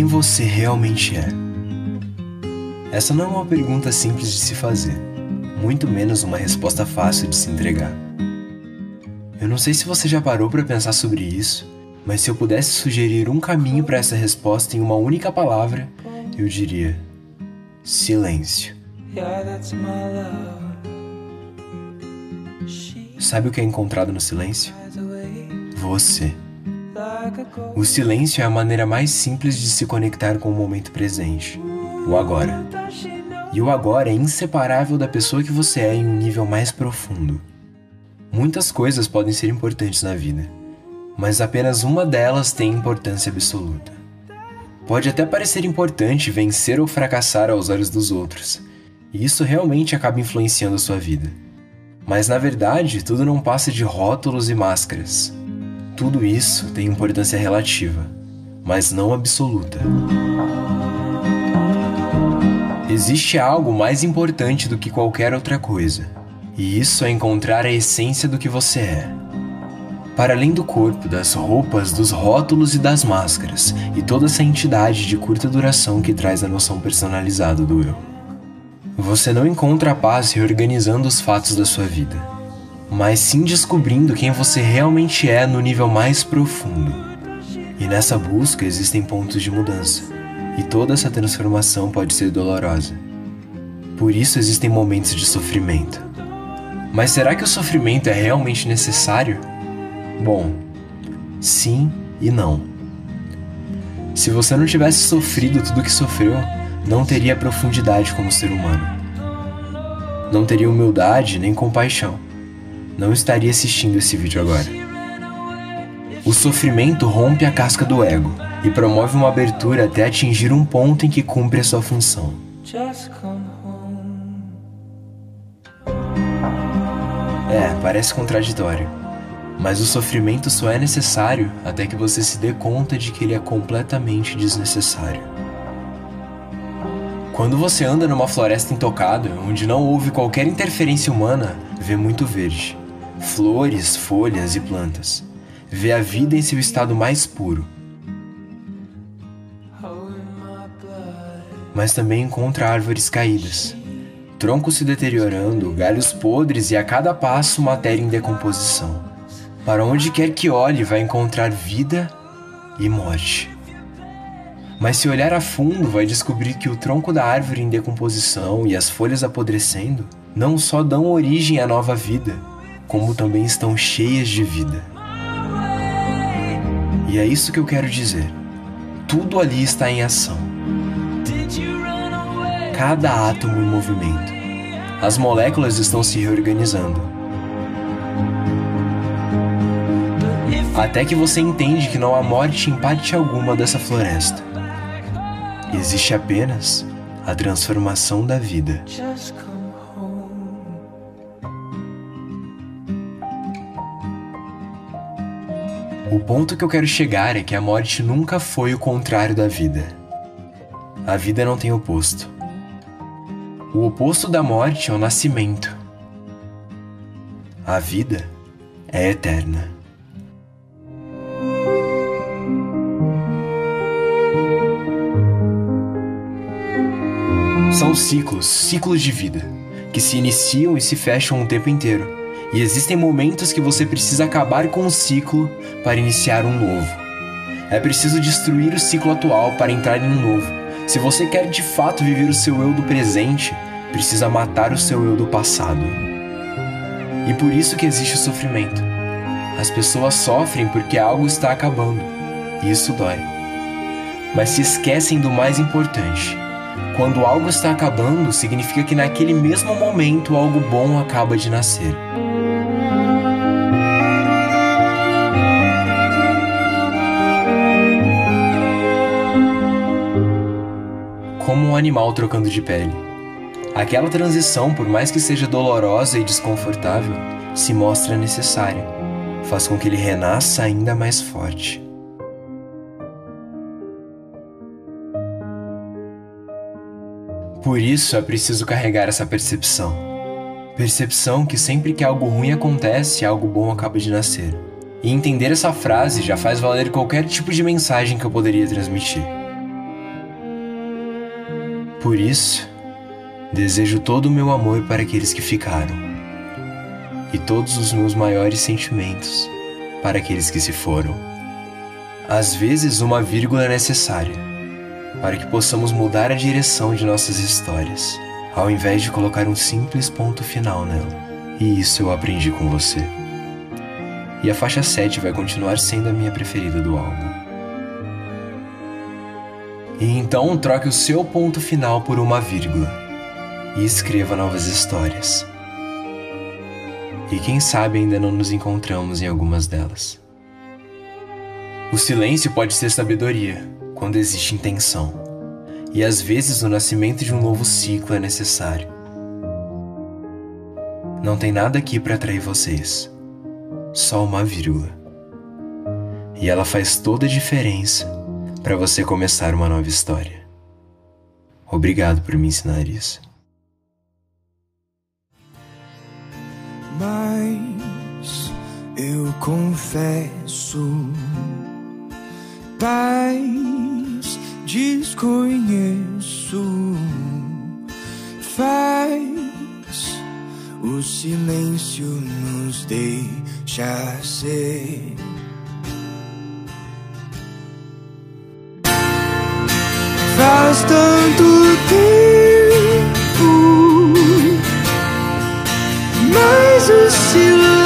quem você realmente é? Essa não é uma pergunta simples de se fazer, muito menos uma resposta fácil de se entregar. Eu não sei se você já parou para pensar sobre isso, mas se eu pudesse sugerir um caminho para essa resposta em uma única palavra, eu diria: silêncio. Sabe o que é encontrado no silêncio? Você. O silêncio é a maneira mais simples de se conectar com o momento presente, o agora. E o agora é inseparável da pessoa que você é em um nível mais profundo. Muitas coisas podem ser importantes na vida, mas apenas uma delas tem importância absoluta. Pode até parecer importante vencer ou fracassar aos olhos dos outros, e isso realmente acaba influenciando a sua vida. Mas na verdade, tudo não passa de rótulos e máscaras. Tudo isso tem importância relativa, mas não absoluta. Existe algo mais importante do que qualquer outra coisa, e isso é encontrar a essência do que você é. Para além do corpo, das roupas, dos rótulos e das máscaras, e toda essa entidade de curta duração que traz a noção personalizada do eu. Você não encontra a paz reorganizando os fatos da sua vida mas sim descobrindo quem você realmente é no nível mais profundo. E nessa busca existem pontos de mudança, e toda essa transformação pode ser dolorosa. Por isso existem momentos de sofrimento. Mas será que o sofrimento é realmente necessário? Bom, sim e não. Se você não tivesse sofrido tudo o que sofreu, não teria profundidade como ser humano. Não teria humildade nem compaixão não estaria assistindo esse vídeo agora. O sofrimento rompe a casca do ego e promove uma abertura até atingir um ponto em que cumpre a sua função. É, parece contraditório, mas o sofrimento só é necessário até que você se dê conta de que ele é completamente desnecessário. Quando você anda numa floresta intocada, onde não houve qualquer interferência humana, vê muito verde flores, folhas e plantas. Vê a vida em seu estado mais puro. Mas também encontra árvores caídas, troncos se deteriorando, galhos podres e a cada passo matéria em decomposição. Para onde quer que olhe, vai encontrar vida e morte. Mas se olhar a fundo, vai descobrir que o tronco da árvore em decomposição e as folhas apodrecendo não só dão origem à nova vida, como também estão cheias de vida. E é isso que eu quero dizer. Tudo ali está em ação. Cada átomo em movimento. As moléculas estão se reorganizando. Até que você entende que não há morte em parte alguma dessa floresta. Existe apenas a transformação da vida. O ponto que eu quero chegar é que a morte nunca foi o contrário da vida. A vida não tem oposto. O oposto da morte é o nascimento. A vida é eterna. São ciclos, ciclos de vida, que se iniciam e se fecham o tempo inteiro e existem momentos que você precisa acabar com um ciclo para iniciar um novo. É preciso destruir o ciclo atual para entrar em um novo. Se você quer de fato viver o seu eu do presente, precisa matar o seu eu do passado. E por isso que existe o sofrimento. As pessoas sofrem porque algo está acabando, e isso dói. Mas se esquecem do mais importante. Quando algo está acabando, significa que naquele mesmo momento algo bom acaba de nascer. Como um animal trocando de pele. Aquela transição, por mais que seja dolorosa e desconfortável, se mostra necessária, faz com que ele renasça ainda mais forte. Por isso é preciso carregar essa percepção. Percepção que sempre que algo ruim acontece, algo bom acaba de nascer. E entender essa frase já faz valer qualquer tipo de mensagem que eu poderia transmitir. Por isso, desejo todo o meu amor para aqueles que ficaram, e todos os meus maiores sentimentos para aqueles que se foram. Às vezes, uma vírgula é necessária para que possamos mudar a direção de nossas histórias, ao invés de colocar um simples ponto final nela. E isso eu aprendi com você. E a faixa 7 vai continuar sendo a minha preferida do álbum. E então troque o seu ponto final por uma vírgula e escreva novas histórias. E quem sabe ainda não nos encontramos em algumas delas. O silêncio pode ser sabedoria quando existe intenção, e às vezes o nascimento de um novo ciclo é necessário. Não tem nada aqui para atrair vocês, só uma vírgula. E ela faz toda a diferença para você começar uma nova história. Obrigado por me ensinar isso. Mas eu confesso, paz desconheço, faz o silêncio nos deixa ser. Faz tanto tempo, mas o silêncio